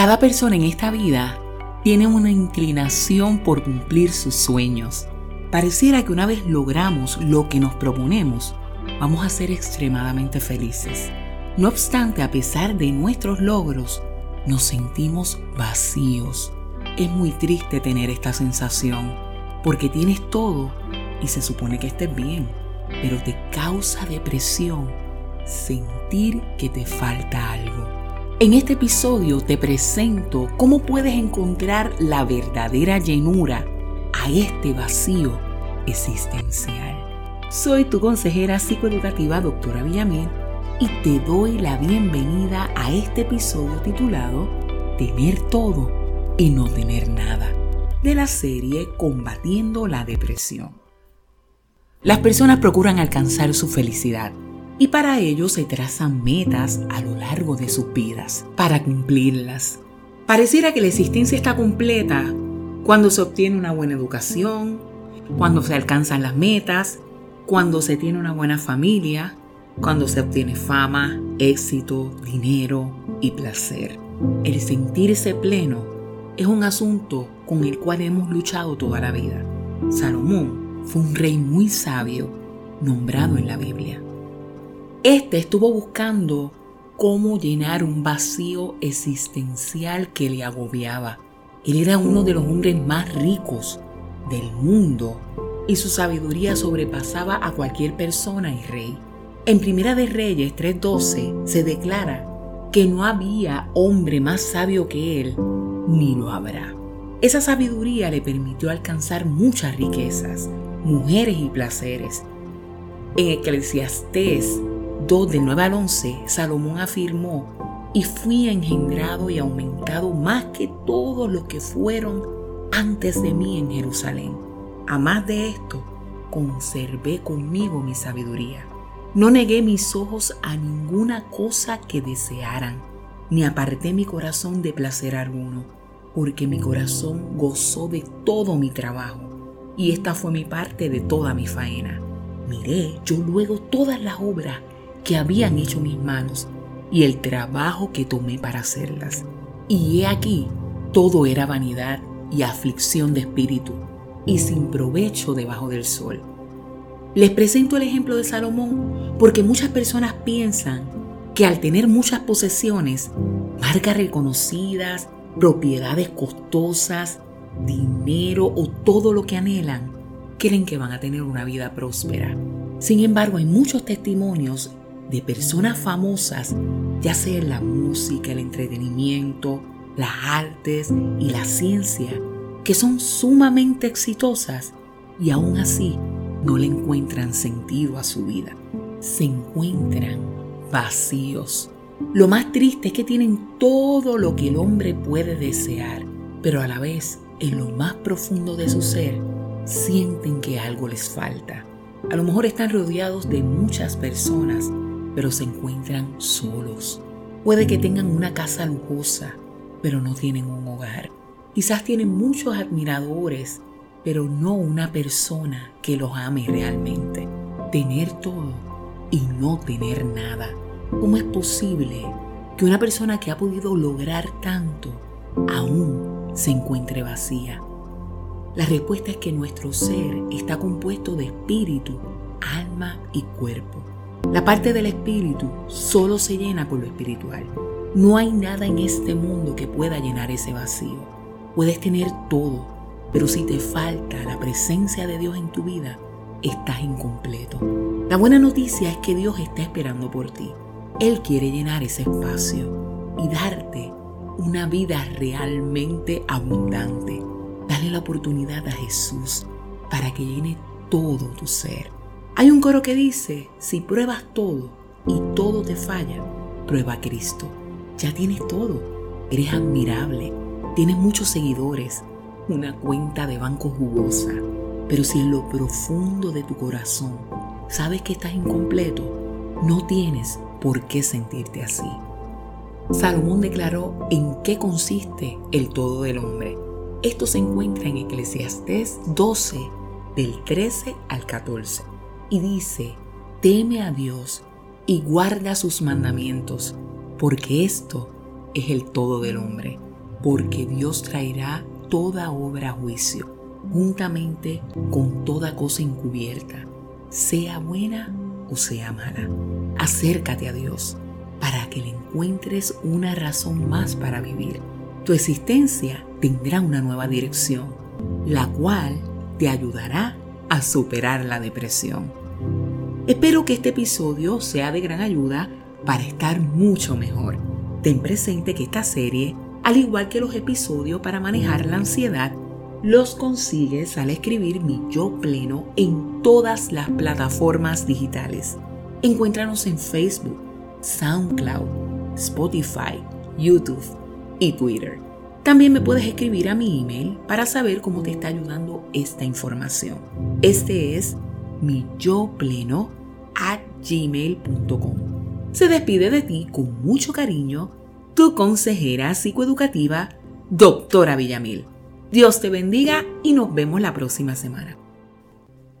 Cada persona en esta vida tiene una inclinación por cumplir sus sueños. Pareciera que una vez logramos lo que nos proponemos, vamos a ser extremadamente felices. No obstante, a pesar de nuestros logros, nos sentimos vacíos. Es muy triste tener esta sensación, porque tienes todo y se supone que estés bien, pero te causa depresión sentir que te falta algo. En este episodio te presento cómo puedes encontrar la verdadera llenura a este vacío existencial. Soy tu consejera psicoeducativa, doctora Villamil, y te doy la bienvenida a este episodio titulado Tener todo y no tener nada, de la serie Combatiendo la Depresión. Las personas procuran alcanzar su felicidad y para ello se trazan metas a lo largo de sus vidas para cumplirlas. Pareciera que la existencia está completa cuando se obtiene una buena educación, cuando se alcanzan las metas, cuando se tiene una buena familia, cuando se obtiene fama, éxito, dinero y placer. El sentirse pleno es un asunto con el cual hemos luchado toda la vida. Salomón fue un rey muy sabio nombrado en la Biblia. Este estuvo buscando cómo llenar un vacío existencial que le agobiaba. Él era uno de los hombres más ricos del mundo y su sabiduría sobrepasaba a cualquier persona y rey. En Primera de Reyes 3:12 se declara que no había hombre más sabio que él, ni lo habrá. Esa sabiduría le permitió alcanzar muchas riquezas, mujeres y placeres. En Eclesiastés 2 del 9 al 11, Salomón afirmó, y fui engendrado y aumentado más que todos los que fueron antes de mí en Jerusalén. A más de esto, conservé conmigo mi sabiduría. No negué mis ojos a ninguna cosa que desearan, ni aparté mi corazón de placer alguno, porque mi corazón gozó de todo mi trabajo y esta fue mi parte de toda mi faena. Miré yo luego todas las obras que habían hecho mis manos y el trabajo que tomé para hacerlas. Y he aquí, todo era vanidad y aflicción de espíritu, y sin provecho debajo del sol. Les presento el ejemplo de Salomón porque muchas personas piensan que al tener muchas posesiones, marcas reconocidas, propiedades costosas, dinero o todo lo que anhelan, creen que van a tener una vida próspera. Sin embargo, hay muchos testimonios de personas famosas, ya sea en la música, el entretenimiento, las artes y la ciencia, que son sumamente exitosas y aún así no le encuentran sentido a su vida. Se encuentran vacíos. Lo más triste es que tienen todo lo que el hombre puede desear, pero a la vez en lo más profundo de su ser, sienten que algo les falta. A lo mejor están rodeados de muchas personas, pero se encuentran solos. Puede que tengan una casa lujosa, pero no tienen un hogar. Quizás tienen muchos admiradores, pero no una persona que los ame realmente. Tener todo y no tener nada. ¿Cómo es posible que una persona que ha podido lograr tanto aún se encuentre vacía? La respuesta es que nuestro ser está compuesto de espíritu, alma y cuerpo. La parte del espíritu solo se llena por lo espiritual. No hay nada en este mundo que pueda llenar ese vacío. Puedes tener todo, pero si te falta la presencia de Dios en tu vida, estás incompleto. La buena noticia es que Dios está esperando por ti. Él quiere llenar ese espacio y darte una vida realmente abundante. Dale la oportunidad a Jesús para que llene todo tu ser. Hay un coro que dice, si pruebas todo y todo te falla, prueba a Cristo. Ya tienes todo. Eres admirable. Tienes muchos seguidores. Una cuenta de banco jugosa. Pero si en lo profundo de tu corazón sabes que estás incompleto, no tienes por qué sentirte así. Salomón declaró en qué consiste el todo del hombre. Esto se encuentra en Eclesiastés 12, del 13 al 14, y dice, teme a Dios y guarda sus mandamientos, porque esto es el todo del hombre. porque Dios traerá toda obra a juicio, juntamente con toda cosa encubierta, sea buena o sea mala. Acércate a Dios para que le encuentres una razón más para vivir. Tu existencia tendrá una nueva dirección, la cual te ayudará superar la depresión. Espero que este episodio sea de gran ayuda para estar mucho mejor. Ten presente que esta serie, al igual que los episodios para manejar la ansiedad, los consigues al escribir mi yo pleno en todas las plataformas digitales. Encuéntranos en Facebook, SoundCloud, Spotify, YouTube y Twitter. También me puedes escribir a mi email para saber cómo te está ayudando esta información. Este es mi yo pleno at gmail.com. Se despide de ti con mucho cariño tu consejera psicoeducativa, doctora Villamil. Dios te bendiga y nos vemos la próxima semana.